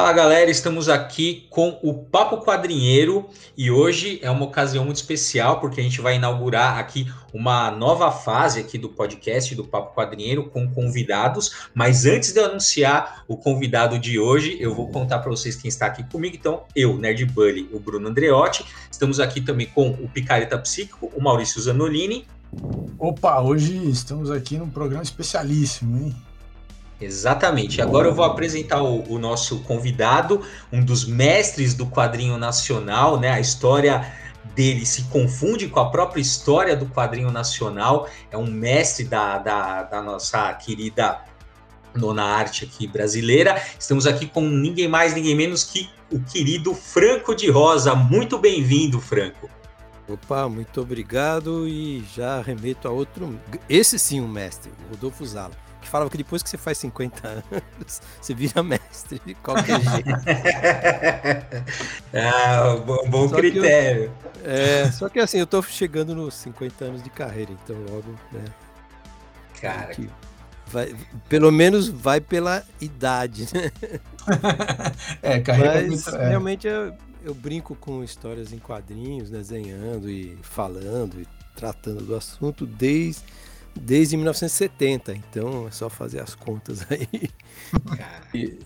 Fala galera, estamos aqui com o Papo Quadrinheiro e hoje é uma ocasião muito especial porque a gente vai inaugurar aqui uma nova fase aqui do podcast do Papo Quadrinheiro com convidados. Mas antes de eu anunciar o convidado de hoje, eu vou contar para vocês quem está aqui comigo. Então, eu, Nerd Bully, o Bruno Andreotti, estamos aqui também com o Picareta Psíquico, o Maurício Zanolini. Opa, hoje estamos aqui num programa especialíssimo, hein? Exatamente. Agora eu vou apresentar o, o, nosso convidado, um dos mestres do quadrinho nacional, né? A história dele se confunde com a própria história do quadrinho nacional. É um mestre da, da, da nossa querida nona arte aqui brasileira. Estamos aqui com ninguém mais, ninguém menos que o querido Franco de Rosa. Muito bem-vindo, Franco. Opa, muito obrigado e já remeto a outro. Esse sim, um mestre, Rodolfo Zala que falava que depois que você faz 50 anos, você vira mestre de qualquer jeito. ah, bom, bom critério. Eu, é, só que assim, eu tô chegando nos 50 anos de carreira, então logo, né? Cara. Que vai, pelo menos vai pela idade, né? é, carreira Mas, muito, é. realmente eu, eu brinco com histórias em quadrinhos, desenhando e falando e tratando do assunto desde desde 1970, então é só fazer as contas aí. E,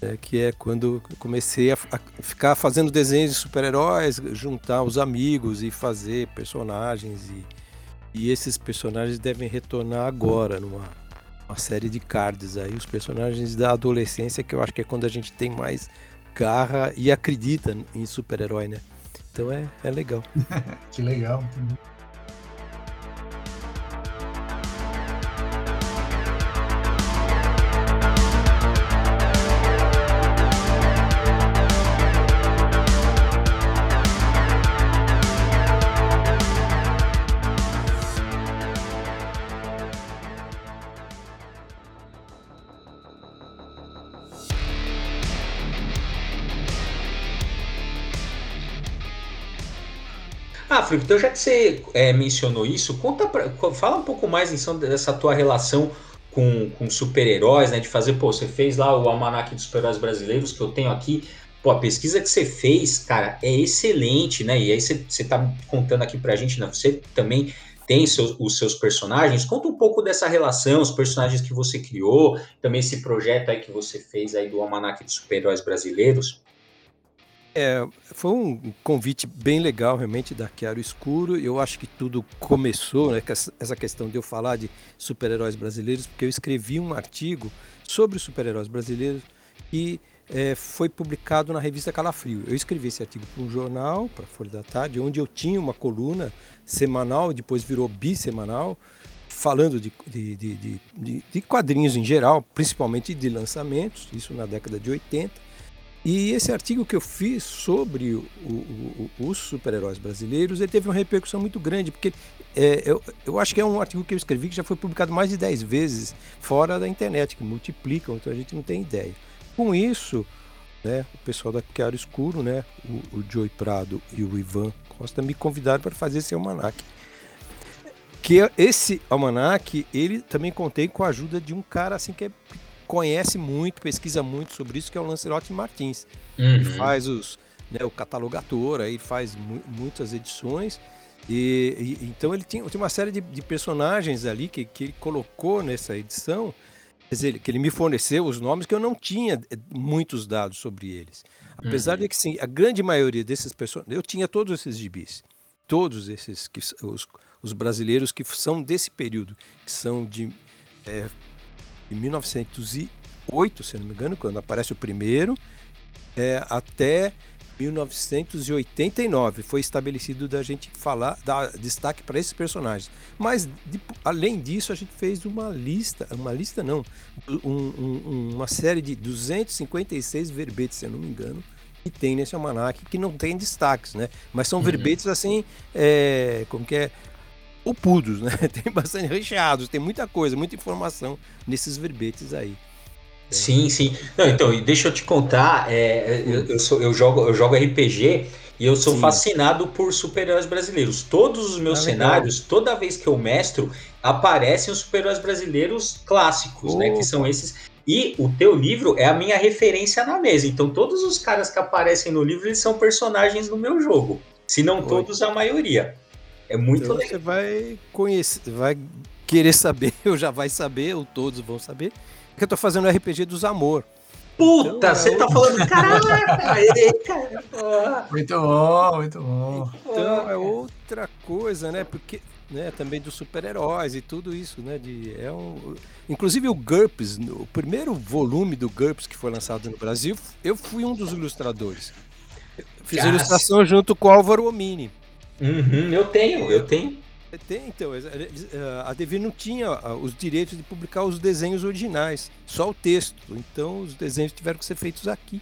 é, que é quando comecei a, a, ficar fazendo desenhos de super-heróis, juntar os amigos e fazer personagens. E, e esses personagens devem retornar agora numa uma série de cards aí, os personagens da adolescência, que eu acho que é quando a gente tem mais garra e acredita em super-herói, né? Então é, é legal. que legal. Felipe, então já que você é, mencionou isso, conta pra, fala um pouco mais então, dessa tua relação com, com super-heróis, né? De fazer, pô, você fez lá o Almanac dos Super-Heróis Brasileiros, que eu tenho aqui. Pô, a pesquisa que você fez, cara, é excelente, né? E aí você, você tá contando aqui pra gente, né? Você também tem seus, os seus personagens. Conta um pouco dessa relação, os personagens que você criou, também esse projeto aí que você fez aí do Almanac dos Super-Heróis Brasileiros. É, foi um convite bem legal realmente da Chiaro Escuro. Eu acho que tudo começou, né, com essa questão de eu falar de super-heróis brasileiros, porque eu escrevi um artigo sobre super-heróis brasileiros e é, foi publicado na revista Calafrio. Eu escrevi esse artigo para um jornal, para a Folha da Tarde, onde eu tinha uma coluna semanal, depois virou bissemanal, falando de, de, de, de quadrinhos em geral, principalmente de lançamentos, isso na década de 80. E esse artigo que eu fiz sobre o, o, o, os super-heróis brasileiros, ele teve uma repercussão muito grande, porque é, eu, eu acho que é um artigo que eu escrevi que já foi publicado mais de 10 vezes fora da internet, que multiplicam, então a gente não tem ideia. Com isso, né, o pessoal da Chiaro Escuro, né, o, o Joey Prado e o Ivan Costa me convidaram para fazer esse almanac. Que esse almanac, ele também contei com a ajuda de um cara assim que é conhece muito, pesquisa muito sobre isso, que é o Lancelotti Martins. Uhum. Ele faz os, né, o catalogador, aí faz mu muitas edições. E, e, então ele tinha, tinha uma série de, de, personagens ali que, que ele colocou nessa edição, quer dizer, que ele me forneceu os nomes que eu não tinha eh, muitos dados sobre eles. Apesar uhum. de que sim, a grande maioria desses personagens, eu tinha todos esses gibis, todos esses que os, os brasileiros que são desse período, que são de é, em 1908, se não me engano, quando aparece o primeiro, é, até 1989 foi estabelecido da gente falar, dar destaque para esses personagens. Mas de, além disso, a gente fez uma lista, uma lista não, um, um, uma série de 256 verbetes, se eu não me engano, que tem nesse almanac, que não tem destaques, né? Mas são uhum. verbetes assim, é, como que é, opudos, né? Tem bastante recheados, tem muita coisa, muita informação nesses verbetes aí. Sim, sim. Não, então, deixa eu te contar, é, eu, eu, sou, eu, jogo, eu jogo RPG e eu sou sim. fascinado por super-heróis brasileiros. Todos os meus ah, cenários, legal. toda vez que eu mestro, aparecem os super-heróis brasileiros clássicos, Opa. né? Que são esses. E o teu livro é a minha referência na mesa. Então, todos os caras que aparecem no livro, eles são personagens no meu jogo. Se não Oi. todos, a maioria. É muito então, legal. Você vai conhecer, vai querer saber, ou já vai saber, ou todos vão saber, que eu tô fazendo o RPG dos Amor. Puta, então, você é tá falando, caraca, cara. Muito bom, muito bom. Então é outra coisa, né? Porque né, também dos super-heróis e tudo isso, né? De, é um, inclusive o GURPS, o primeiro volume do GURPS que foi lançado no Brasil, eu fui um dos ilustradores. Fiz a ilustração junto com o Álvaro Omini. Uhum, eu tenho, eu tenho. Tem, então. A Devir não tinha os direitos de publicar os desenhos originais, só o texto. Então os desenhos tiveram que ser feitos aqui.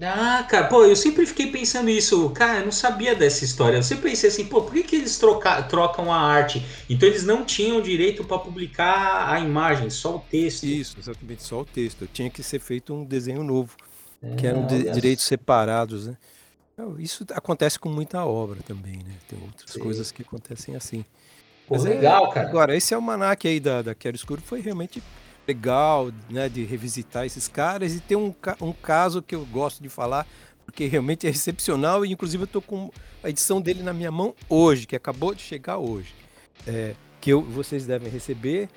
Ah, cara, pô, eu sempre fiquei pensando isso. Cara, eu não sabia dessa história. Eu sempre pensei assim, pô, por que, que eles troca, trocam a arte? Então eles não tinham direito para publicar a imagem, só o texto. Isso, exatamente, só o texto. Tinha que ser feito um desenho novo, é, que eram de, direitos separados, né? Isso acontece com muita obra também, né? Tem outras Sim. coisas que acontecem assim. Pô, Mas é legal, é, cara. Agora, esse almanac aí da, da Quero Escuro foi realmente legal, né? De revisitar esses caras. E tem um, um caso que eu gosto de falar, porque realmente é excepcional. E inclusive eu tô com a edição dele na minha mão hoje, que acabou de chegar hoje. É, que eu, vocês devem receber.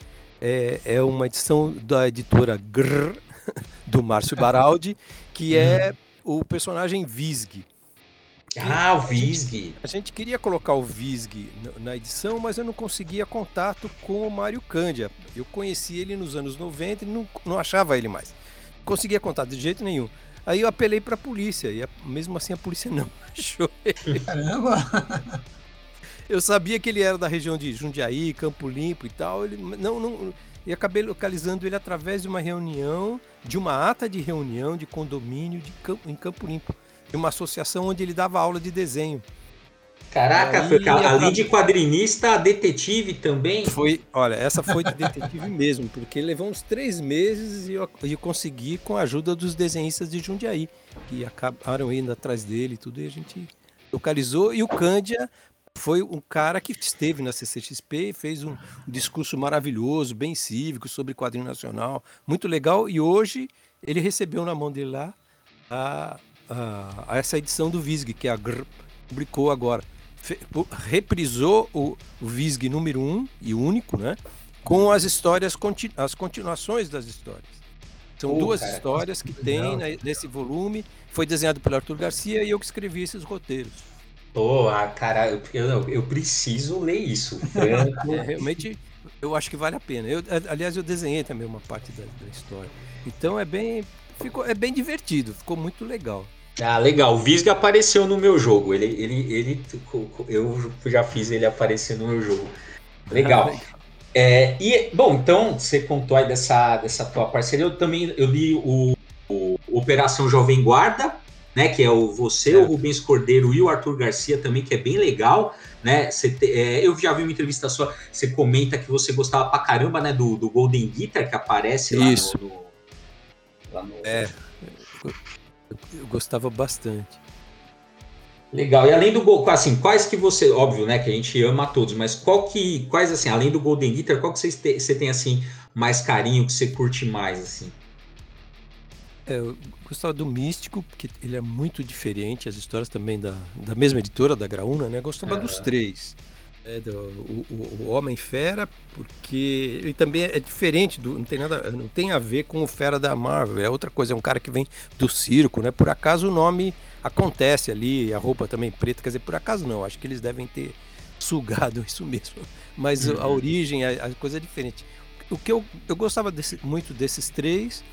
É, é uma edição da editora Grrr, do Márcio Baraldi, que é uhum. o personagem Visg. Ah, o Visg. A gente queria colocar o Visg na edição, mas eu não conseguia contato com o Mário Cândia. Eu conheci ele nos anos 90 e não, não achava ele mais. Não conseguia contato de jeito nenhum. Aí eu apelei para a polícia e mesmo assim a polícia não achou ele. Caramba! Eu sabia que ele era da região de Jundiaí, Campo Limpo e tal. Ele não, não, e acabei localizando ele através de uma reunião, de uma ata de reunião de condomínio de Campo, em Campo Limpo uma associação onde ele dava aula de desenho. Caraca, aí, foi, além de quadrinista, detetive também? Foi, olha, essa foi de detetive mesmo, porque levou uns três meses e eu, eu consegui com a ajuda dos desenhistas de Jundiaí, que acabaram indo atrás dele e tudo, e a gente localizou. E o Cândia foi um cara que esteve na CCXP e fez um discurso maravilhoso, bem cívico, sobre quadrinho nacional, muito legal. E hoje ele recebeu na mão dele lá a, a, a essa edição do Visg, que a GR publicou agora. Fe, reprisou o, o Visg número 1 um, e único, né? Com as histórias, as continuações das histórias. São duas histórias que tem nesse volume. Foi desenhado pelo Arthur Garcia e eu que escrevi esses roteiros. Pô, ah, cara, eu, eu, eu preciso ler isso. é, realmente, eu acho que vale a pena. Eu, aliás, eu desenhei também uma parte da, da história. Então é bem, ficou, é bem divertido, ficou muito legal. Ah, legal. O Visga apareceu no meu jogo. Ele, ele, ele, eu já fiz ele aparecer no meu jogo. Legal. Ah, é, e, bom, então, você contou aí dessa, dessa tua parceria. Eu também eu li o, o Operação Jovem Guarda, né? Que é o você, é. o Rubens Cordeiro e o Arthur Garcia também, que é bem legal, né? Você é, eu já vi uma entrevista sua, você comenta que você gostava pra caramba, né? Do, do Golden Guitar que aparece lá Isso. no, no, lá no... É eu gostava bastante. Legal. E além do gol, assim, quais que você, óbvio, né, que a gente ama todos, mas qual que, quais assim, além do Golden Guitar, qual que você, te, você tem assim mais carinho, que você curte mais assim? É, eu gostava do Místico, porque ele é muito diferente, as histórias também da, da mesma editora, da Graúna, né? Gostava é. dos três. É, do, o, o, Homem Fera, porque ele também é diferente, do, não tem nada, não tem a ver com o Fera da Marvel, é outra coisa, é um cara que vem do circo, né? Por acaso o nome acontece ali, a roupa também preta, quer dizer, por acaso não, acho que eles devem ter sugado isso mesmo, mas uhum. a origem, a, a, coisa é diferente. O que eu, eu gostava desse, muito desses três,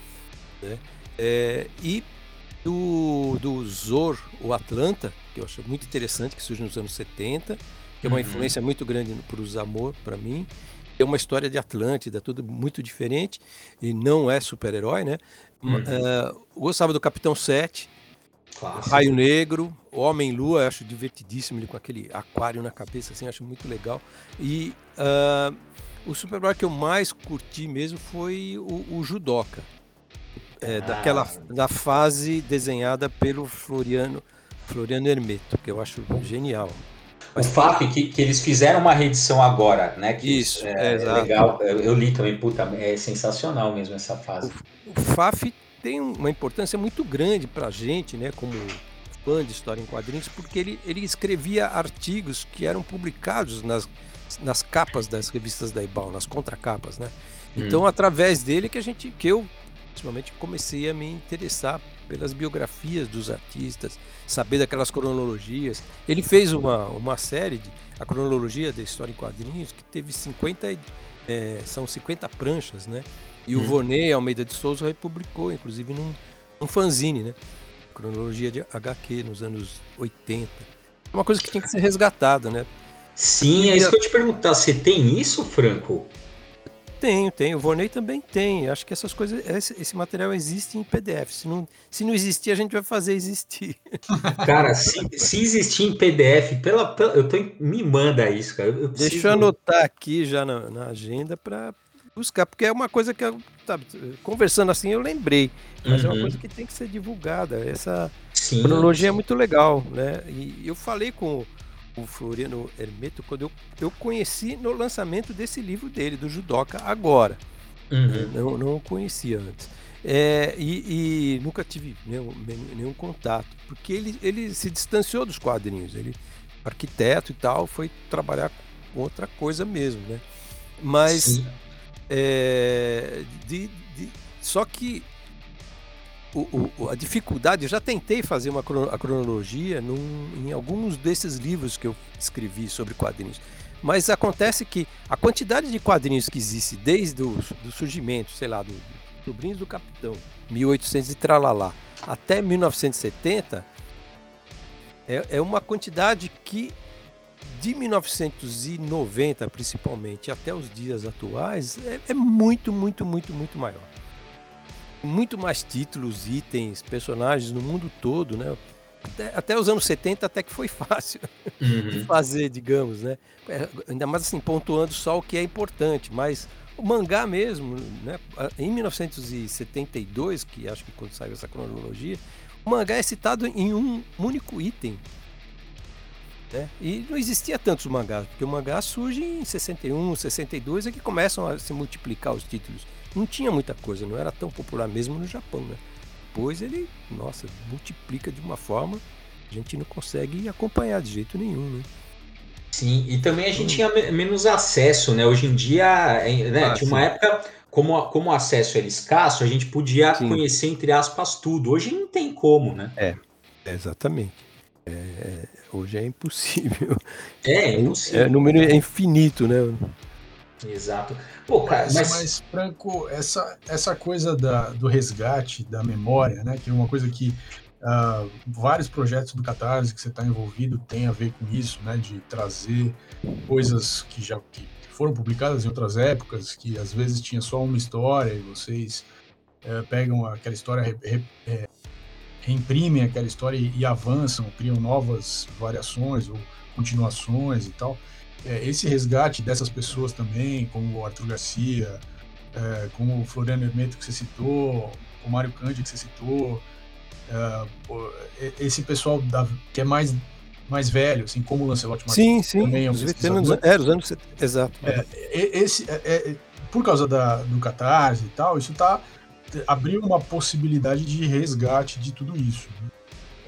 né? É, e do, do Zor, o Atlanta, que eu acho muito interessante, que surge nos anos 70, que é uma uhum. influência muito grande para os Amor, para mim. É uma história de Atlântida, tudo muito diferente, e não é super-herói, né? Uhum. Uh, gostava do Capitão 7, Raio Negro, Homem-Lua, acho divertidíssimo, ele com aquele aquário na cabeça, assim, acho muito legal. E uh, o super-herói que eu mais curti mesmo foi o, o Judoka, é, ah. daquela da fase desenhada pelo Floriano, Floriano Hermeto, que eu acho genial. Mas, o FAF, que, que eles fizeram uma reedição agora, né? Que isso, é, é legal. Eu, eu, li também, puta, é sensacional mesmo essa fase. O, o FAF tem uma importância muito grande pra gente, né? Como fã de história em quadrinhos, porque ele, ele escrevia artigos que eram publicados nas, nas capas das revistas da Ibal, nas contracapas, né? Então, hum. através dele que a gente, que eu, ultimamente, comecei a me interessar pelas biografias dos artistas, saber daquelas cronologias. Ele fez uma, uma série, de, a cronologia da história em quadrinhos, que teve 50, é, são 50 pranchas, né? E o Vonei Almeida de Souza republicou, inclusive, num, num fanzine, né? Cronologia de HQ nos anos 80. É uma coisa que tem que ser resgatada, né? Sim, é isso que eu te perguntar. Você tem isso, Franco? Tenho, tenho. O Vonei também tem. Acho que essas coisas, esse, esse, material existe em PDF. Se não, se não existir, a gente vai fazer existir. Cara, se, se existir em PDF, pela, pela eu tô, me manda isso, cara. Eu preciso... Deixa eu anotar aqui já na, na agenda para buscar, porque é uma coisa que eu, tá, conversando assim eu lembrei, mas uhum. é uma uhum. coisa que tem que ser divulgada. Essa sim, cronologia é sim. é muito legal, né? E eu falei com o Floriano Hermeto quando eu, eu conheci no lançamento desse livro dele, do Judoca, agora. Uhum. Não, não conhecia antes. É, e, e, nunca tive nenhum, nenhum, contato, porque ele, ele se distanciou dos quadrinhos. Ele, arquiteto e tal, foi trabalhar com outra coisa mesmo, né? Mas é, de, de, só que o, o, a dificuldade, eu já tentei fazer uma a cronologia num, em alguns desses livros que eu escrevi sobre quadrinhos. Mas acontece que a quantidade de quadrinhos que existe desde o do surgimento, sei lá, do, do Sobrinhos do Capitão, 1800 e tralalá, até 1970, é, é uma quantidade que de 1990 principalmente até os dias atuais é, é muito, muito, muito, muito maior muito mais títulos, itens, personagens no mundo todo, né? Até, até os anos 70 até que foi fácil uhum. de fazer, digamos, né? É, ainda mais assim, pontuando só o que é importante, mas o mangá mesmo, né? Em 1972, que acho que quando saiu essa cronologia, o mangá é citado em um único item. Né? E não existia tantos mangás, porque o mangá surge em 61, 62, é que começam a se multiplicar os títulos não tinha muita coisa, não era tão popular mesmo no Japão, né? Depois ele, nossa, multiplica de uma forma a gente não consegue acompanhar de jeito nenhum, né? Sim, e também a gente tinha menos acesso, né? Hoje em dia, né, ah, tinha uma época, como, como o acesso era escasso, a gente podia sim. conhecer, entre aspas, tudo. Hoje não tem como, né? É, exatamente. É, é hoje é impossível. É, é impossível. É, número é infinito, né? Exato. Pô, cara, mas... mas, Franco, essa, essa coisa da, do resgate da memória, né, que é uma coisa que uh, vários projetos do Catarse que você está envolvido tem a ver com isso, né, de trazer coisas que já que foram publicadas em outras épocas, que às vezes tinha só uma história e vocês uh, pegam aquela história, re, re, é, reimprimem aquela história e, e avançam, criam novas variações ou continuações e tal é, esse resgate dessas pessoas também, como o Arthur Garcia, é, como o Floriano Hermeto que você citou, o Mário Cândido que você citou, é, esse pessoal da, que é mais mais velho, assim, como o Lancelot Martins. Sim, sim, também é um os veteranos, é, os anos, exato. É, esse, é, é, por causa da, do Catarse e tal, isso tá, abriu uma possibilidade de resgate de tudo isso.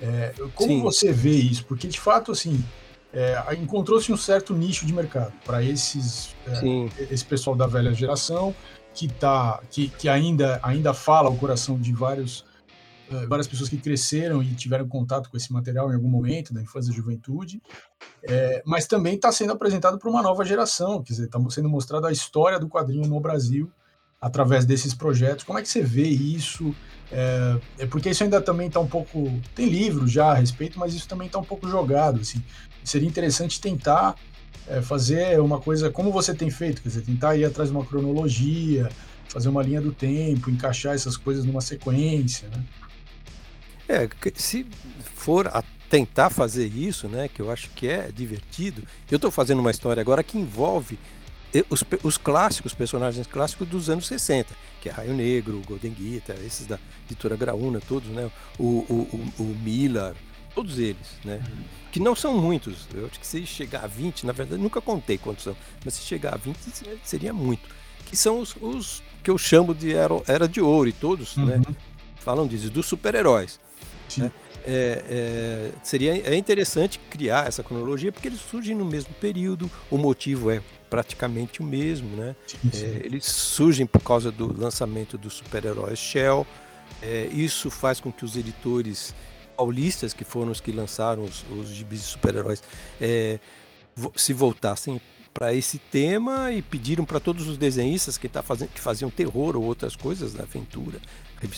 Né? Como sim. você vê isso? Porque, de fato, assim, é, encontrou-se um certo nicho de mercado para esses é, esse pessoal da velha geração que tá que, que ainda ainda fala o coração de vários é, várias pessoas que cresceram e tiveram contato com esse material em algum momento da infância e juventude, é, mas também está sendo apresentado para uma nova geração, quer dizer, está sendo mostrada a história do quadrinho no Brasil através desses projetos. Como é que você vê isso? É, é porque isso ainda também está um pouco. Tem livros já a respeito, mas isso também está um pouco jogado. Assim seria interessante tentar é, fazer uma coisa como você tem feito, quer dizer, tentar ir atrás de uma cronologia, fazer uma linha do tempo, encaixar essas coisas numa sequência, né? É, se for a tentar fazer isso, né, que eu acho que é divertido, eu estou fazendo uma história agora que envolve os, os clássicos, personagens clássicos dos anos 60, que é Raio Negro, Golden Guitar, esses da editora Graúna, todos, né? O, o, o, o Miller, todos eles, né? Que não são muitos. Eu acho que se chegar a 20, na verdade, nunca contei quantos são, mas se chegar a 20 seria muito. Que são os, os que eu chamo de era, de ouro, e todos, né? uhum. né? Falam disso, dos super-heróis. Né? É, é, seria é interessante criar essa cronologia porque eles surgem no mesmo período, o motivo é praticamente o mesmo, né? Sim, sim. É, eles surgem por causa do lançamento dos super-heróis Shell. É, isso faz com que os editores paulistas, que foram os que lançaram os, os gibis de super-heróis, é, se voltassem para esse tema e pediram para todos os desenhistas que, tá fazendo, que faziam terror ou outras coisas, né, aventura,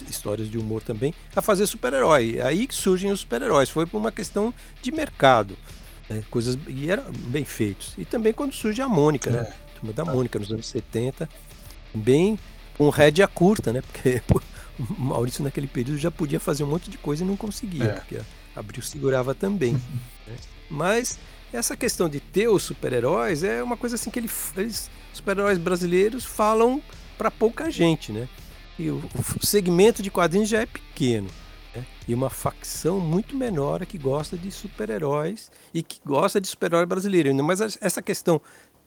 histórias de humor também, a fazer super-herói. Aí que surgem os super-heróis. Foi por uma questão de mercado. Né, coisas, e eram bem feitos. E também quando surge a Mônica, né? A turma da Mônica nos anos 70, bem com rédea curta, né? Porque Maurício naquele período já podia fazer um monte de coisa e não conseguia, é. porque a Abril segurava também. né? Mas essa questão de ter os super-heróis é uma coisa assim que ele, eles, super-heróis brasileiros falam para pouca gente, né? E o, o, segmento de quadrinhos já é pequeno. Né? E uma facção muito menor é que gosta de super-heróis e que gosta de super-herói brasileiro. Mas essa questão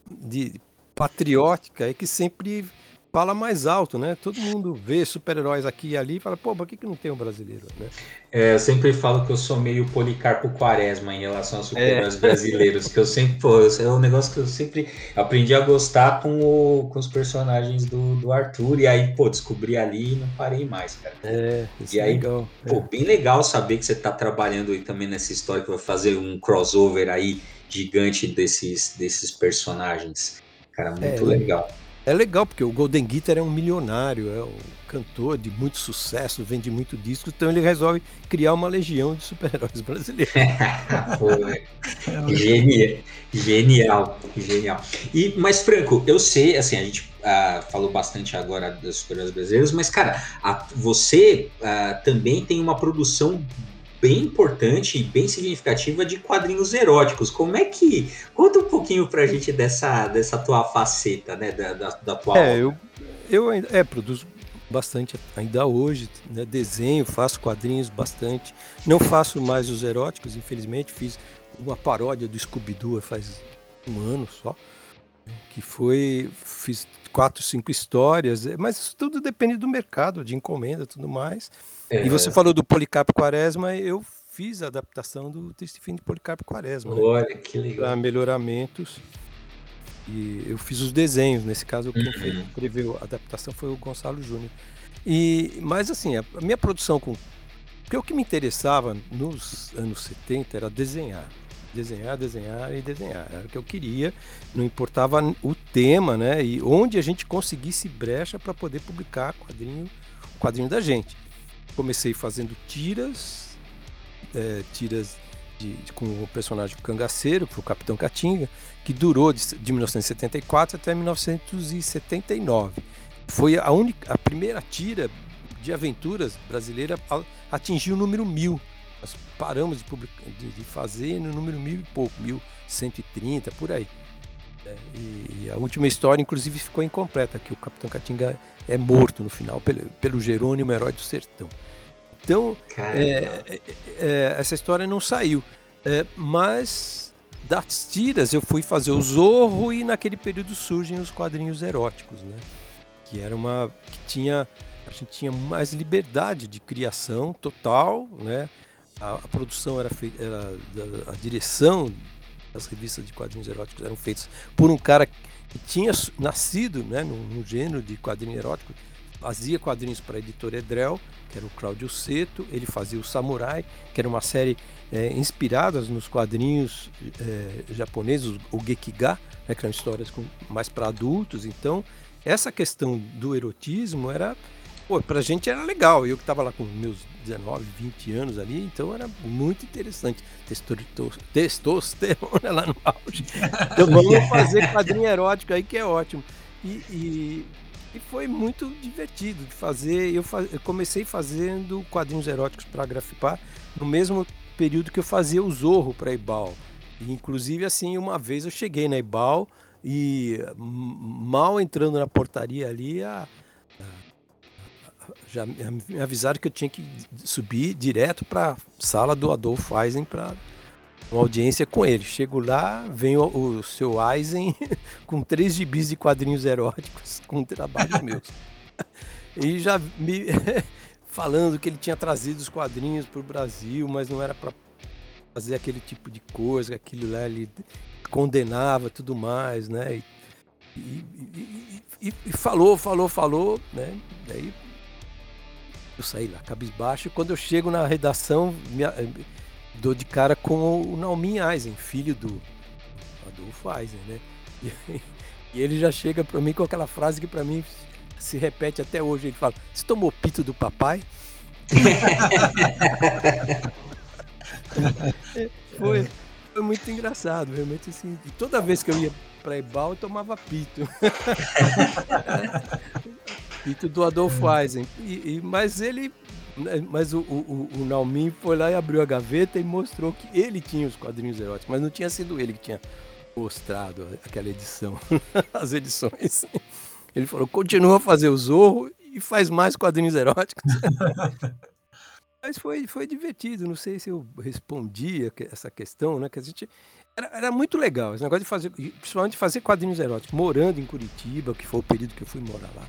de patriótica é que sempre fala mais alto, né? Todo mundo vê super-heróis aqui e ali e fala, pô, por que, que não tem um brasileiro, né? É, eu sempre falo que eu sou meio Policarpo Quaresma em relação aos super-heróis é. brasileiros, que eu sempre, pô, é um negócio que eu sempre aprendi a gostar com, o, com os personagens do, do Arthur, e aí, pô, descobri ali e não parei mais, cara. É, isso e é aí, legal. Pô, é. bem legal saber que você tá trabalhando aí também nessa história, que vai fazer um crossover aí gigante desses, desses personagens. Cara, muito é, legal. É legal, porque o Golden Guitar é um milionário, é um cantor de muito sucesso, vende muito disco, então ele resolve criar uma legião de super-heróis brasileiros. genial, genial, genial. E, mas, Franco, eu sei, assim, a gente uh, falou bastante agora dos super-heróis brasileiros, mas, cara, a, você uh, também tem uma produção bem importante e bem significativa de quadrinhos eróticos. Como é que. Conta um pouquinho pra gente dessa, dessa tua faceta, né? Da, da, da tua. É, eu, eu ainda é, produzo bastante ainda hoje, né? desenho, faço quadrinhos bastante. Não faço mais os eróticos, infelizmente. Fiz uma paródia do Scooby-Doo faz um ano só. Que foi. Fiz quatro, cinco histórias, mas isso tudo depende do mercado, de encomenda tudo mais. É. E você falou do Policarpo Quaresma, eu fiz a adaptação do Triste Fim de Policarpo Quaresma. Né? Olha, né? que legal. Para melhoramentos. E eu fiz os desenhos, nesse caso quem uhum. escreveu a adaptação foi o Gonçalo Júnior. E, mas assim, a, a minha produção com. Porque o que me interessava nos anos 70 era desenhar. Desenhar, desenhar e desenhar. Era o que eu queria, não importava o tema, né? E onde a gente conseguisse brecha para poder publicar quadrinho, quadrinho da gente comecei fazendo tiras, é, tiras de, de, com o personagem cangaceiro, foi o Capitão Catinga, que durou de, de 1974 até 1979. Foi a, única, a primeira tira de aventuras brasileira a atingir o número mil. Nós paramos de, publicar, de, de fazer no número mil e pouco, 1130, por aí. É, e, e a última história, inclusive, ficou incompleta, que o Capitão Catinga é morto no final pelo, pelo Jerônimo, herói do sertão. Então, é, é, é, essa história não saiu. É, mas das tiras eu fui fazer o Zorro e naquele período surgem os quadrinhos eróticos, né? Que era uma. que tinha. A gente tinha mais liberdade de criação total, né? A, a produção era feita. A direção das revistas de quadrinhos eróticos eram feitas por um cara que tinha nascido né, no gênero de quadrinho erótico, fazia quadrinhos para a editora Edrel, que era o Cláudio Seto, ele fazia o Samurai, que era uma série é, inspirada nos quadrinhos é, japoneses, o Gekiga, né, que eram histórias com, mais para adultos. Então, essa questão do erotismo era. Pô, pra gente era legal. Eu que estava lá com meus 19, 20 anos ali, então era muito interessante. Testosterona lá no auge. Então vamos fazer quadrinho erótico aí que é ótimo. E, e, e foi muito divertido de fazer. Eu, faz, eu comecei fazendo quadrinhos eróticos para Grafipar no mesmo período que eu fazia o Zorro para Ibal. E, inclusive, assim, uma vez eu cheguei na Ibal e mal entrando na portaria ali, a, já me avisaram que eu tinha que subir direto para sala do Adolfo Eisen para uma audiência com ele. Chego lá, vem o, o seu Eisen com três gibis de quadrinhos eróticos com trabalhos meus. E já me falando que ele tinha trazido os quadrinhos para o Brasil, mas não era para fazer aquele tipo de coisa, aquilo lá ele condenava tudo mais, né? E, e, e, e falou, falou, falou, né? Daí eu saí lá, cabisbaixo, e quando eu chego na redação, me, dou de cara com o Naumin Eisen, filho do Adolfo Eisen, né? E, e ele já chega para mim com aquela frase que para mim se repete até hoje. Ele fala: Você tomou pito do papai? foi, foi muito engraçado, realmente assim. Toda vez que eu ia para Ebal, eu tomava pito. pito do Adolfo Eisen. E, e, mas ele. Né, mas o, o, o Naumin foi lá e abriu a gaveta e mostrou que ele tinha os quadrinhos eróticos, mas não tinha sido ele que tinha mostrado aquela edição, as edições. Ele falou: continua a fazer o Zorro e faz mais quadrinhos eróticos. Mas foi, foi divertido, não sei se eu respondi essa questão, né? Que a gente. Era, era, muito legal esse negócio de fazer, principalmente fazer quadrinhos eróticos, morando em Curitiba, que foi o período que eu fui morar lá,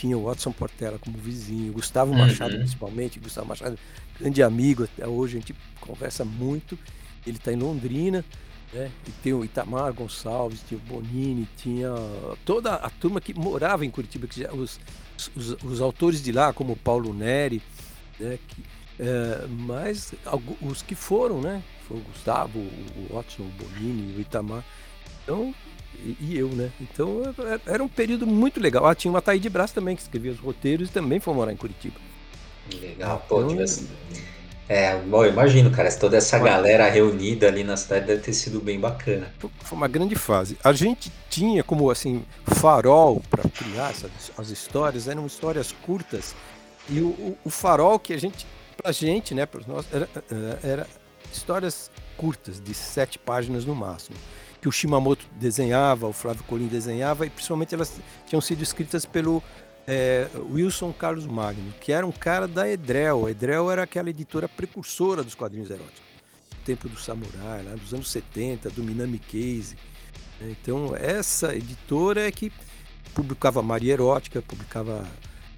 tinha o Watson Portela como vizinho, Gustavo Machado uhum. principalmente, Gustavo Machado, grande amigo, até hoje a gente conversa muito. Ele está em Londrina, né? E tem o Itamar Gonçalves, tinha o Bonini, tinha toda a turma que morava em Curitiba, que já, os, os, os, autores de lá, como Paulo Neri, né? Que, é, mas os que foram, né? Foi o Gustavo, o Watson, o Bonini, o Itamar. Então, e, e, eu, né? Então era um período muito legal. Ah, tinha uma Thaí de Brás também, que escrevia os roteiros e também foi morar em Curitiba. Legal, pô, então, é, bom, imagino, cara, toda essa galera reunida ali na cidade deve ter sido bem bacana. Foi uma grande fase. A gente tinha como, assim, farol para criar essas, as histórias, eram histórias curtas, e o, o, o farol que a gente, pra gente, né, para nós, era, era histórias curtas, de sete páginas no máximo que o Shimamoto desenhava, o Flávio Colim desenhava, e principalmente elas tinham sido escritas pelo é, Wilson Carlos Magno, que era um cara da Edrel. A Edrel era aquela editora precursora dos quadrinhos eróticos. O tempo do Samurai, lá dos anos 70, do Minami Case. Então, essa editora é que publicava Maria Erótica, publicava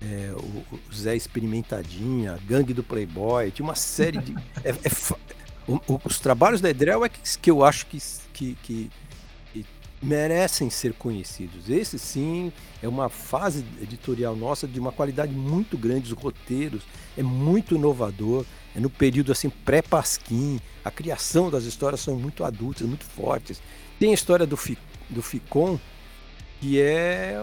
é, o, o, Zé Experimentadinha, Gangue do Playboy, tinha uma série de. É, é, o, os trabalhos da Edrel é que, que eu acho que, que, que merecem ser conhecidos. Esse sim é uma fase editorial nossa de uma qualidade muito grande, os roteiros é muito inovador, é no período assim pré-Pasquim, a criação das histórias são muito adultas, muito fortes. Tem a história do, Fi, do Ficon, que é,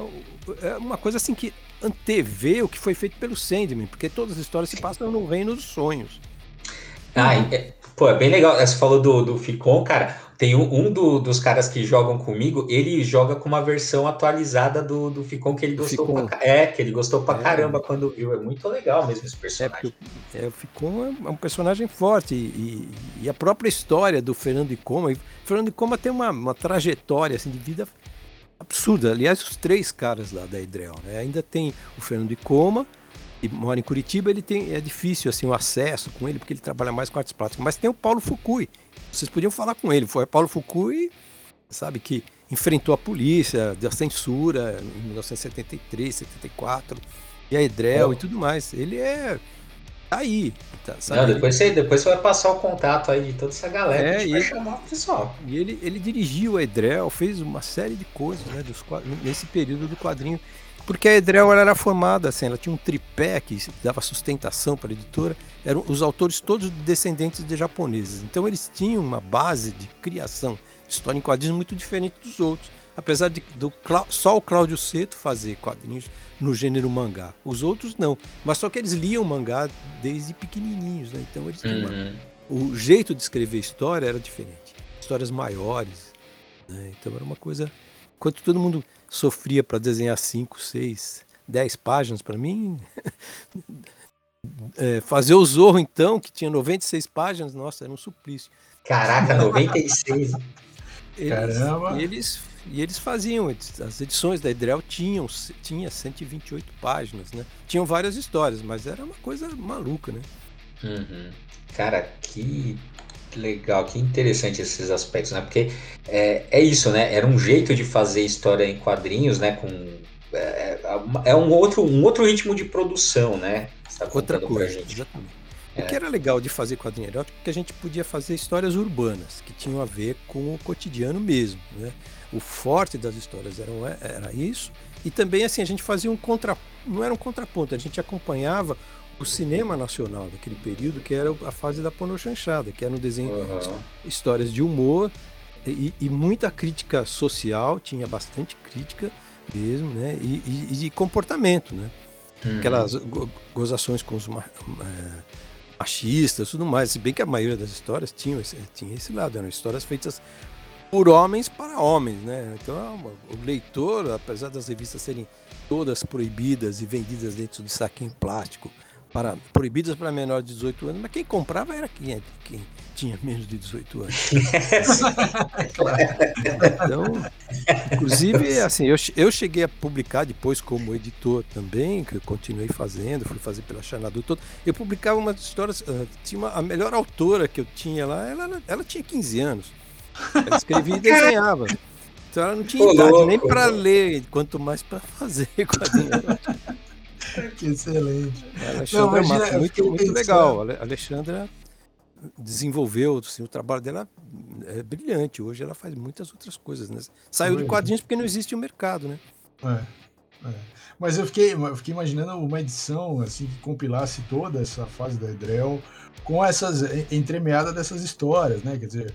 é uma coisa assim que antevê o que foi feito pelo Sandman, porque todas as histórias se passam no reino dos sonhos. Ah, é, pô, é bem legal. Você falou do, do Ficon, cara. Tem um, um do, dos caras que jogam comigo, ele joga com uma versão atualizada do, do Ficon que ele gostou Ficon. pra, É, que ele gostou pra é. caramba quando viu. É muito legal mesmo esse personagem. É, o Ficon é um personagem forte e, e, a própria história do Fernando Icoma. Fernando Icoma tem uma, uma trajetória assim, de vida absurda. Aliás, os três caras lá da Edrel, né? Ainda tem o Fernando Icoma, e mora em Curitiba, ele tem é difícil assim o acesso com ele porque ele trabalha mais com artes plásticas. Mas tem o Paulo Fukui, vocês podiam falar com ele. Foi Paulo Foucault, sabe, que enfrentou a polícia, da censura em 1973, 74, e a Edrel e tudo mais. Ele é tá aí. Tá, Não, depois, você, depois você vai passar o contato aí de toda essa galera é, e vai chamar o pessoal. E ele, ele dirigiu a Edrel, fez uma série de coisas né, dos, nesse período do quadrinho. Porque a Edrel ela era formada, assim, ela tinha um tripé que dava sustentação para a editora, eram os autores todos descendentes de japoneses. Então eles tinham uma base de criação de história em quadrinhos muito diferente dos outros. Apesar de do, só o Cláudio Seto fazer quadrinhos no gênero mangá. Os outros não. Mas só que eles liam mangá desde pequenininhos, né? Então eles tinham uhum. uma, o jeito de escrever história era diferente. Histórias maiores. Né? Então era uma coisa. Enquanto todo mundo sofria para desenhar 5, 6, 10 páginas para mim. é, fazer o Zorro, então, que tinha 96 páginas, nossa, era um suplício. Caraca, 96! eles, Caramba! Eles E eles faziam, as edições da Edrel tinham tinha 128 páginas, né? Tinham várias histórias, mas era uma coisa maluca, né? Uhum. Cara, que legal, que interessante esses aspectos, né? Porque é, é isso, né? Era um jeito de fazer história em quadrinhos, né? Com é, é um outro um outro ritmo de produção, né? Tá Outra coisa, exatamente. O que é. era legal de fazer quadrinho erótico é que a gente podia fazer histórias urbanas, que tinham a ver com o cotidiano mesmo. Né? O forte das histórias era, era isso. E também assim, a gente fazia um contra. não era um contraponto, a gente acompanhava o cinema nacional daquele período, que era a fase da pornochanchada, que era um desenho, uhum. histórias de humor e, e, muita crítica social, tinha bastante crítica mesmo, né? E, e, e de comportamento, né? Uhum. Aquelas gozações com os é, machistas tudo mais. Se bem que a maioria das histórias tinha esse, tinha esse lado, eram histórias feitas por homens para homens, né? Então o leitor, apesar das revistas serem todas proibidas e vendidas dentro de saquinho plástico, para, proibidas para menor de 18 anos, mas quem comprava era quem, quem tinha menos de 18 anos. então, inclusive, assim, eu, eu cheguei a publicar depois como editor também, que eu continuei fazendo, fui fazer pela Xanadu todo. Eu publicava umas histórias, uh, tinha uma, a melhor autora que eu tinha lá, ela, ela tinha 15 anos. Ela escrevia e desenhava. Então ela não tinha Pô, idade louco, nem para ler, quanto mais para fazer quadrinho. Que excelente. Alexandra não, imagina, muito, muito legal. A Alexandra desenvolveu, assim, o trabalho dela é brilhante. Hoje ela faz muitas outras coisas. Né? Saiu de quadrinhos porque não existe o um mercado, né? É, é. Mas eu fiquei, eu fiquei imaginando uma edição assim que compilasse toda essa fase da Edrel com essas entremeadas dessas histórias, né? Quer dizer,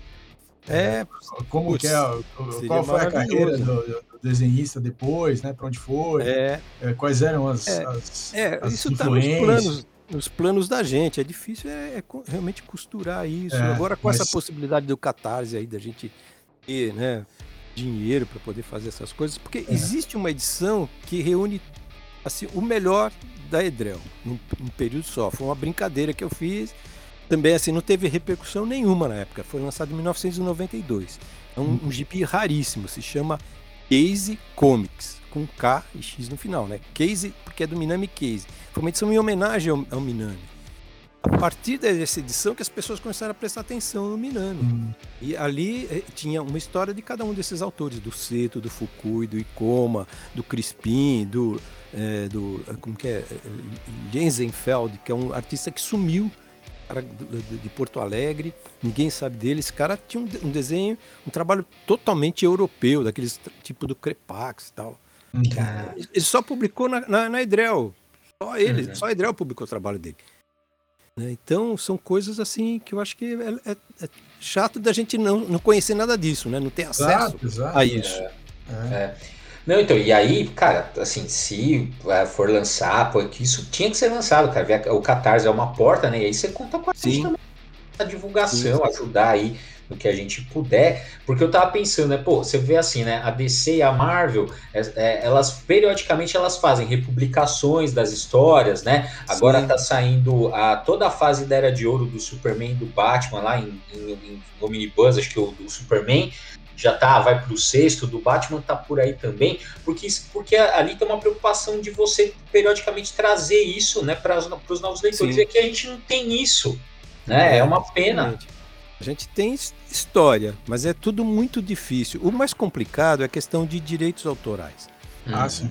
é, como putz, que é, qual foi a carreira do, desenhista depois, né? Para onde foi? É, é, quais eram as, é, as, é, as isso está nos planos, nos planos da gente. É difícil é, é realmente costurar isso. Agora com mas... essa possibilidade do catarse aí da gente ter, né? Dinheiro para poder fazer essas coisas, porque existe uma edição que reúne assim o melhor da Edrel num, num período só. Foi uma brincadeira que eu fiz também assim não teve repercussão nenhuma na época. Foi lançado em 1992. É um, um GP raríssimo, se chama Case Comics, com K e X no final, né? Case, porque é do Minami Case. Foi uma edição em homenagem ao, ao Minami. A partir dessa edição que as pessoas começaram a prestar atenção no Minami. Uhum. E ali eh, tinha uma história de cada um desses autores, do Seto, do Fukui, do Ikoma, do Crispim, do, é, do como que é, Jensenfeld, que é um artista que sumiu cara de Porto Alegre, ninguém sabe dele. Esse cara tinha um, desenho, um trabalho totalmente europeu, daqueles tipo do Crepax e tal. Uhum. Ele só publicou na, na, na Edrel. Só ele, uhum. só a Edrel publicou o trabalho dele. Né, então são coisas assim que eu acho que é, é, é chato da gente não, não conhecer nada disso, né? Não ter acesso exato, exato. a isso. É. é. Não, então, e aí, cara, assim, se uh, for lançar, pô, isso tinha que ser lançado, cara. O Catarse é uma porta, né? E aí você conta com a gente também a divulgação, Sim. ajudar aí no que a gente puder, porque eu tava pensando, né, pô, você vê assim, né, a DC e a Marvel, é, é, elas periodicamente elas fazem republicações das histórias, né, agora Sim. tá saindo a, toda a fase da Era de Ouro do Superman e do Batman lá em, em, em Omnibus, acho que o do Superman, já tá, vai pro sexto, do Batman tá por aí também, porque, porque ali tem uma preocupação de você periodicamente trazer isso, né, para os novos leitores, Sim. e aqui a gente não tem isso, né, é, é uma pena. A gente tem história, mas é tudo muito difícil. O mais complicado é a questão de direitos autorais. Ah, sim.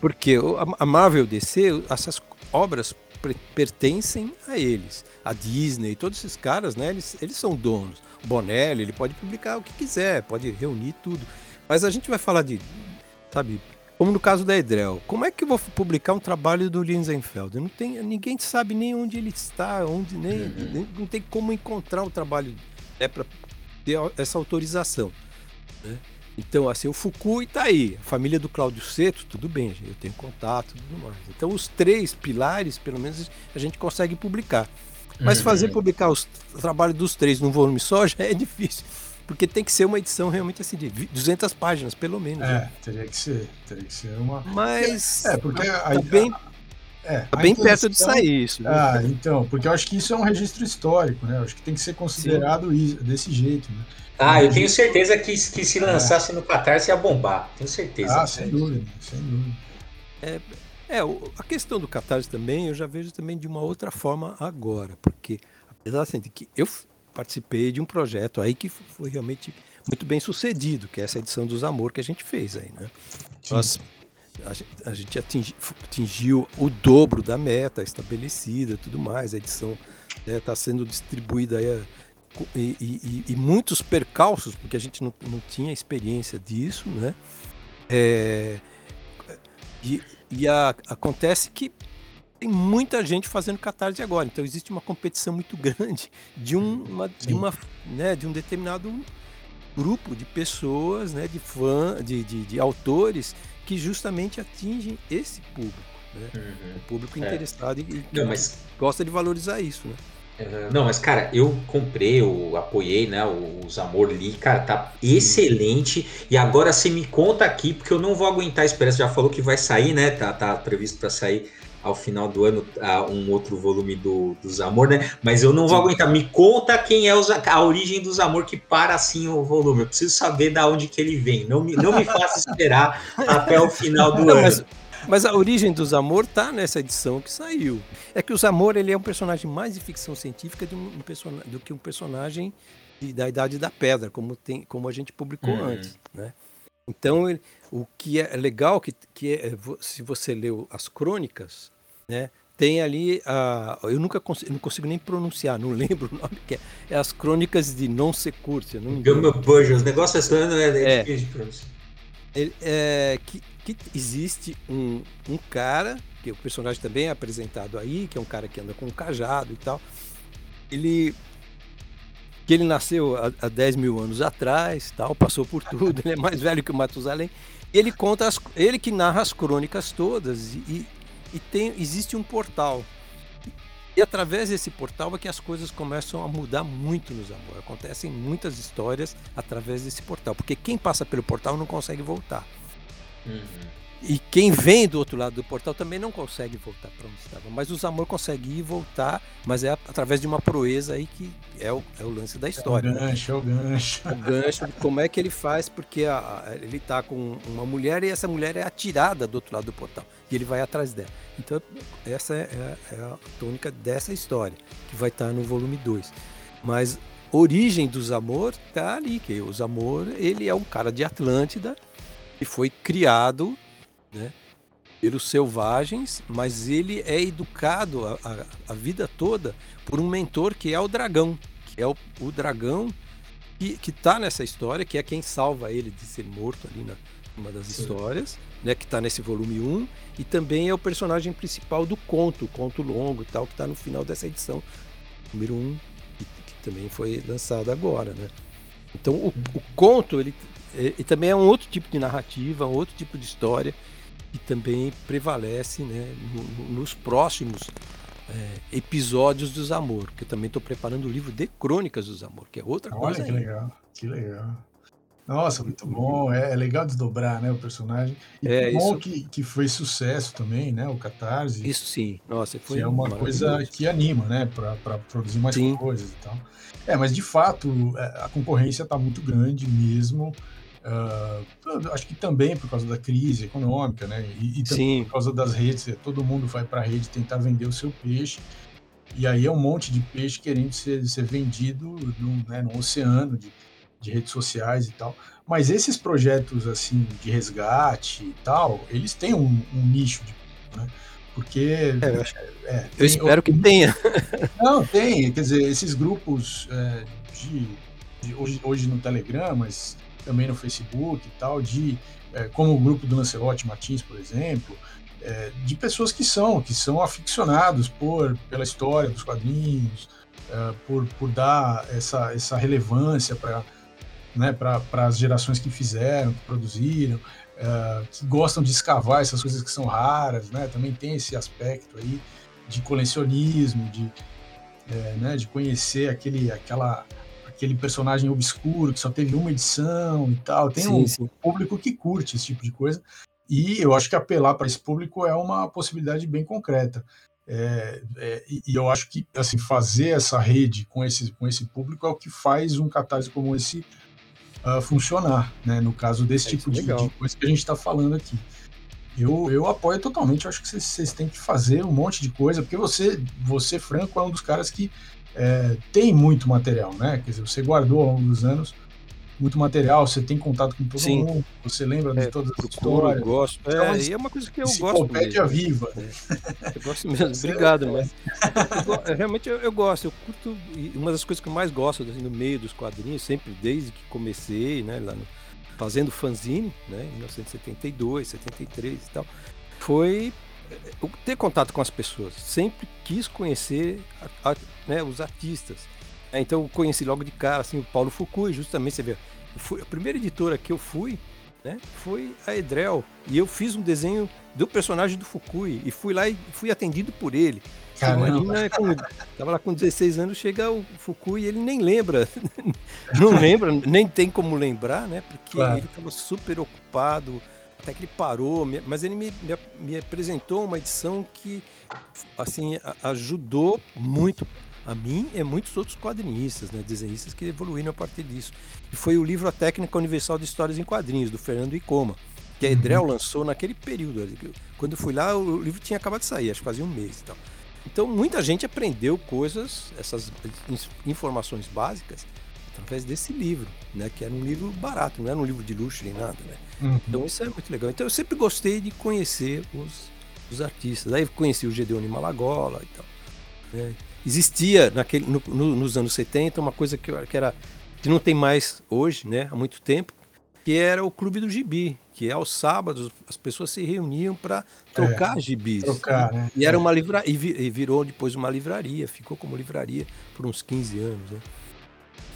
Porque a Marvel DC, essas obras pertencem a eles. A Disney, todos esses caras, né, eles, eles são donos. Bonelli, ele pode publicar o que quiser, pode reunir tudo. Mas a gente vai falar de, sabe, como no caso da Edrel. Como é que eu vou publicar um trabalho do Linzenfeld? Não tem, ninguém sabe nem onde ele está, onde nem, uhum. nem não tem como encontrar o trabalho é para ter essa autorização. Né? Então, assim, o Fukui está aí, a família do Cláudio Seto, tudo bem, eu tenho contato, tudo mais. Então, os três pilares, pelo menos, a gente consegue publicar. Mas uhum. fazer publicar os trabalhos dos três num volume só já é difícil. Porque tem que ser uma edição realmente assim, de 200 páginas, pelo menos. É, né? teria que ser. Teria que ser uma. Mas. É, porque. A, bem... É, tá bem perto de sair isso. Né? Ah, então, porque eu acho que isso é um registro histórico, né? Eu acho que tem que ser considerado isso, desse jeito, né? Ah, eu tenho certeza que, que se lançasse é. no Catarse ia bombar. Tenho certeza. Ah, sem dúvida, sem dúvida. É, é, a questão do Catarse também, eu já vejo também de uma outra forma agora, porque apesar assim, de que eu participei de um projeto aí que foi realmente muito bem sucedido, que é essa edição dos Amor que a gente fez aí, né? Nós, a gente, a gente atingi, atingiu o dobro da meta estabelecida tudo mais, a edição está né, sendo distribuída aí e, e, e, muitos percalços, porque a gente não, não tinha experiência disso, né? É, e e a, acontece que tem muita gente fazendo catarse agora, então existe uma competição muito grande de, um, uma, de, uma, né, de um determinado grupo de pessoas, né, de fãs, de, de, de, autores que justamente atingem esse público, né? Uhum. o público é. interessado é. e, e Não, mas... gosta de valorizar isso, né? Não, mas cara, eu comprei, eu apoiei, né, os Amor Li, cara, tá excelente. E agora você me conta aqui, porque eu não vou aguentar esperar. Você já falou que vai sair, né? Tá, tá previsto para sair ao final do ano uh, um outro volume do, dos Amor, né? Mas eu não vou aguentar. Me conta quem é os, a origem dos Amor que para assim o volume. Eu preciso saber da onde que ele vem. Não me, não me faça esperar até o final do não, ano. Mas... Mas a origem dos Amor tá nessa edição que saiu. É que os Amor ele é um personagem mais de ficção científica um, um do que um personagem de, da Idade da Pedra, como, tem, como a gente publicou uhum. antes. Né? Então, ele, o que é legal, que, que é, se você leu as crônicas, né, tem ali, a, eu nunca consigo, não consigo nem pronunciar, não lembro o nome que é, é as crônicas de Non Securtia. Gama Bush, os negócios é, é, é difícil de pronunciar. Ele, é, que, que existe um, um cara, que o personagem também é apresentado aí, que é um cara que anda com um cajado e tal. Ele que ele nasceu há, há 10 mil anos atrás, tal, passou por tudo, ele é mais velho que o Matusalém. Ele conta as, ele que narra as crônicas todas e, e tem existe um portal. E através desse portal é que as coisas começam a mudar muito nos amor. Acontecem muitas histórias através desse portal, porque quem passa pelo portal não consegue voltar. Uhum. E quem vem do outro lado do portal também não consegue voltar para onde estava. Mas os amor consegue ir e voltar, mas é através de uma proeza aí que é o, é o lance da história. É o gancho, né? o gancho. O gancho, como é que ele faz, porque a, a, ele está com uma mulher e essa mulher é atirada do outro lado do portal. E ele vai atrás dela. Então, essa é, é, é a tônica dessa história, que vai estar tá no volume 2. Mas origem dos amor tá ali, que os amor, ele é um cara de Atlântida e foi criado né, pelos selvagens, mas ele é educado a, a, a, vida toda por um mentor que é o dragão, que é o, o dragão que, que tá nessa história, que é quem salva ele de ser morto ali na uma das histórias, né, que está nesse volume 1, e também é o personagem principal do conto, o conto longo e tal, que está no final dessa edição, número 1, que, que também foi lançado agora, né? Então o, o conto ele e, e, também é um outro tipo de narrativa, um outro tipo de história que também prevalece né, no, no, nos próximos é, episódios dos Amor, que eu também estou preparando o livro de Crônicas dos Amor, que é outra Olha, coisa. Olha que legal, que legal. Nossa, muito bom. É, é, legal desdobrar, né, o personagem. E é, bom isso... que, que foi sucesso também, né, o Catarse. Isso sim. Nossa, foi que é uma coisa que anima, né, para produzir mais sim. coisas e tal. É, mas de fato é, a concorrência está muito grande mesmo. Uh, acho que também por causa da crise econômica, né? E, e também por causa das redes, é, todo mundo vai para a rede tentar vender o seu peixe. E aí é um monte de peixe querendo ser, ser vendido no, né, no oceano de, de redes sociais e tal. Mas esses projetos assim de resgate e tal, eles têm um, um nicho de né? porque é, eu, acho, é, eu espero que tenha. Não, tem, quer dizer, esses grupos é, de, de, hoje, hoje no Telegram, mas também no Facebook e tal, de é, como o grupo do Lancelotti Martins, por exemplo, é, de pessoas que são que são aficionados por pela história dos quadrinhos, é, por, por dar essa, essa relevância para né, para as gerações que fizeram, que produziram, é, que gostam de escavar essas coisas que são raras, né? Também tem esse aspecto aí de colecionismo, de, é, né, de conhecer aquele, aquela, aquele personagem obscuro que só teve uma edição e tal. Tem sim, um sim. público que curte esse tipo de coisa. E eu acho que apelar para esse público é uma possibilidade bem concreta. É, é, e eu acho que assim fazer essa rede com esse, com esse público é o que faz um catarse como esse uh, funcionar, né? No caso desse é, tipo de, de, coisa que a gente está falando aqui. Eu, eu apoio totalmente, eu acho que vocês, vocês, têm que fazer um monte de coisa, porque você, você Franco, é um dos caras que é, tem muito material, né? Quer dizer, você guardou ao longo dos anos muito material, você tem contato com todo Sim. mundo, você lembra é, de todas as histórias. Gosto. É, e é uma coisa que eu gosto. Mesmo. viva. É, eu gosto mesmo. Obrigado, mas eu, realmente eu, eu, gosto. Eu curto. Uma das coisas que eu mais gosto assim, no meio dos quadrinhos, sempre desde que comecei, né, lá no, fazendo fanzine, né, em 1972, 73 e tal, foi eh, ter contato com as pessoas. Sempre quis conhecer a, a, né, os artistas. É, então eu conheci logo de cara assim, o Paulo Fukui, justamente, você vê, fui, a primeira editora que eu fui né, foi a Edrel. E eu fiz um desenho do personagem do Fukui e fui lá e fui atendido por ele. Imagina, com, tava lá com 16 anos, chega o Fukui e ele nem lembra. Não lembra, nem tem como lembrar, né? Porque claro. ele estava super ocupado, até que ele parou, mas ele me, me, me apresentou uma edição que assim ajudou muito a mim e muitos outros quadrinistas, né, desenhistas que evoluíram a partir disso. E foi o livro A Técnica Universal de Histórias em Quadrinhos, do Fernando Icoma, que a Edrel uhum. lançou naquele período. Quando eu fui lá, o livro tinha acabado de sair, acho que fazia um mês e tal. Então muita gente aprendeu coisas, essas informações básicas, através desse livro, né? Que era um livro barato, não era um livro de luxo nem nada, né? Uhum. Então isso é muito legal. Então eu sempre gostei de conhecer os, os artistas. Aí conheci o Gedeone Malagola e tal. Né? Existia naquele, no, no, nos anos 70 uma coisa que, que, era que não tem mais hoje, né, há muito tempo, que era o Clube do Gibi, que aos sábados as pessoas se reuniam para trocar é, gibis. Trocar, né? E era uma livraria, e virou depois uma livraria, ficou como livraria por uns 15 anos, né?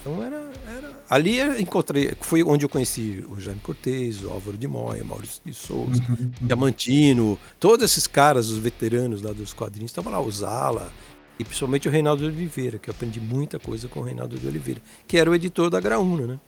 Então era, era... ali eu encontrei, foi onde eu conheci o Jaime Cortez, o Álvaro de Moya, Maurício de Souza, uhum, uhum. Diamantino, todos esses caras, os veteranos lá dos quadrinhos, estavam lá, o Zala, e principalmente o Reinaldo de Oliveira, que eu aprendi muita coisa com o Reinaldo de Oliveira, que era o editor da Graúna, né?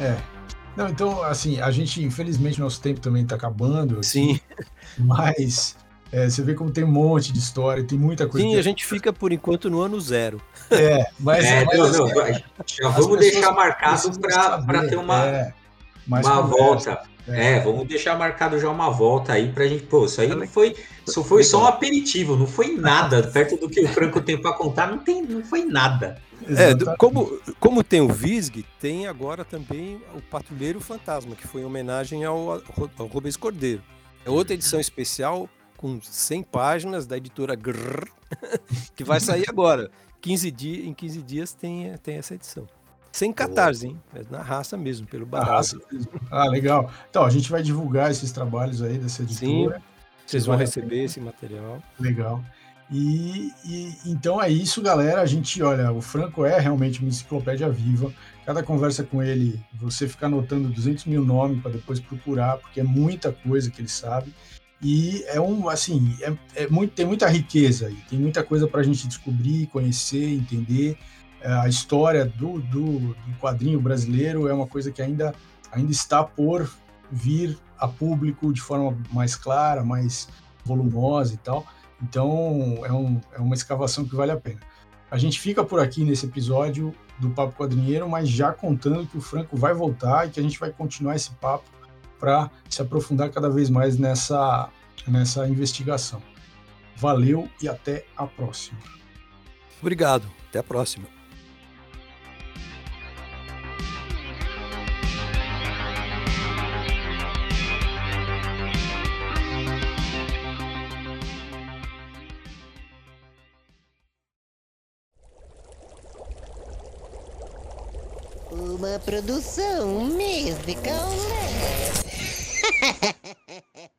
É. Não, então, assim, a gente, infelizmente, nosso tempo também está acabando. Sim. Mas é, você vê como tem um monte de história, tem muita coisa. Sim, que... a gente fica, por enquanto, no ano zero. É, mas. É, mas, não, não, assim, já vamos deixar marcado para ter uma, é, uma volta. É. é. vamos deixar marcado já uma volta aí pra gente. Pô, isso aí não foi. Isso foi só um aperitivo, não foi nada. Perto do que o Franco tem para contar, não, tem, não foi nada. É, como, como tem o Visg, tem agora também o Patrulheiro Fantasma, que foi em homenagem ao, ao Rubens Cordeiro. É outra edição especial com 100 páginas da editora Grrr, que vai sair agora. 15 dias, em 15 dias tem, tem essa edição. Sem catarse, hein? É na raça mesmo, pelo barato. Ah, legal. Então, a gente vai divulgar esses trabalhos aí dessa editora. Sim, vocês vão receber esse material. Legal. E, e, então é isso, galera. A gente, olha, o Franco é realmente uma enciclopédia viva. Cada conversa com ele, você fica anotando 200 mil nomes para depois procurar, porque é muita coisa que ele sabe. E é um, assim, é, é muito, tem muita riqueza aí, tem muita coisa para a gente descobrir, conhecer, entender. É, a história do, do, do, quadrinho brasileiro é uma coisa que ainda, ainda está por vir a público de forma mais clara, mais volumosa e tal. Então, é, um, é uma escavação que vale a pena. A gente fica por aqui nesse episódio do Papo Quadrinheiro, mas já contando que o Franco vai voltar e que a gente vai continuar esse papo para se aprofundar cada vez mais nessa, nessa investigação. Valeu e até a próxima. Obrigado, até a próxima. Produção musical.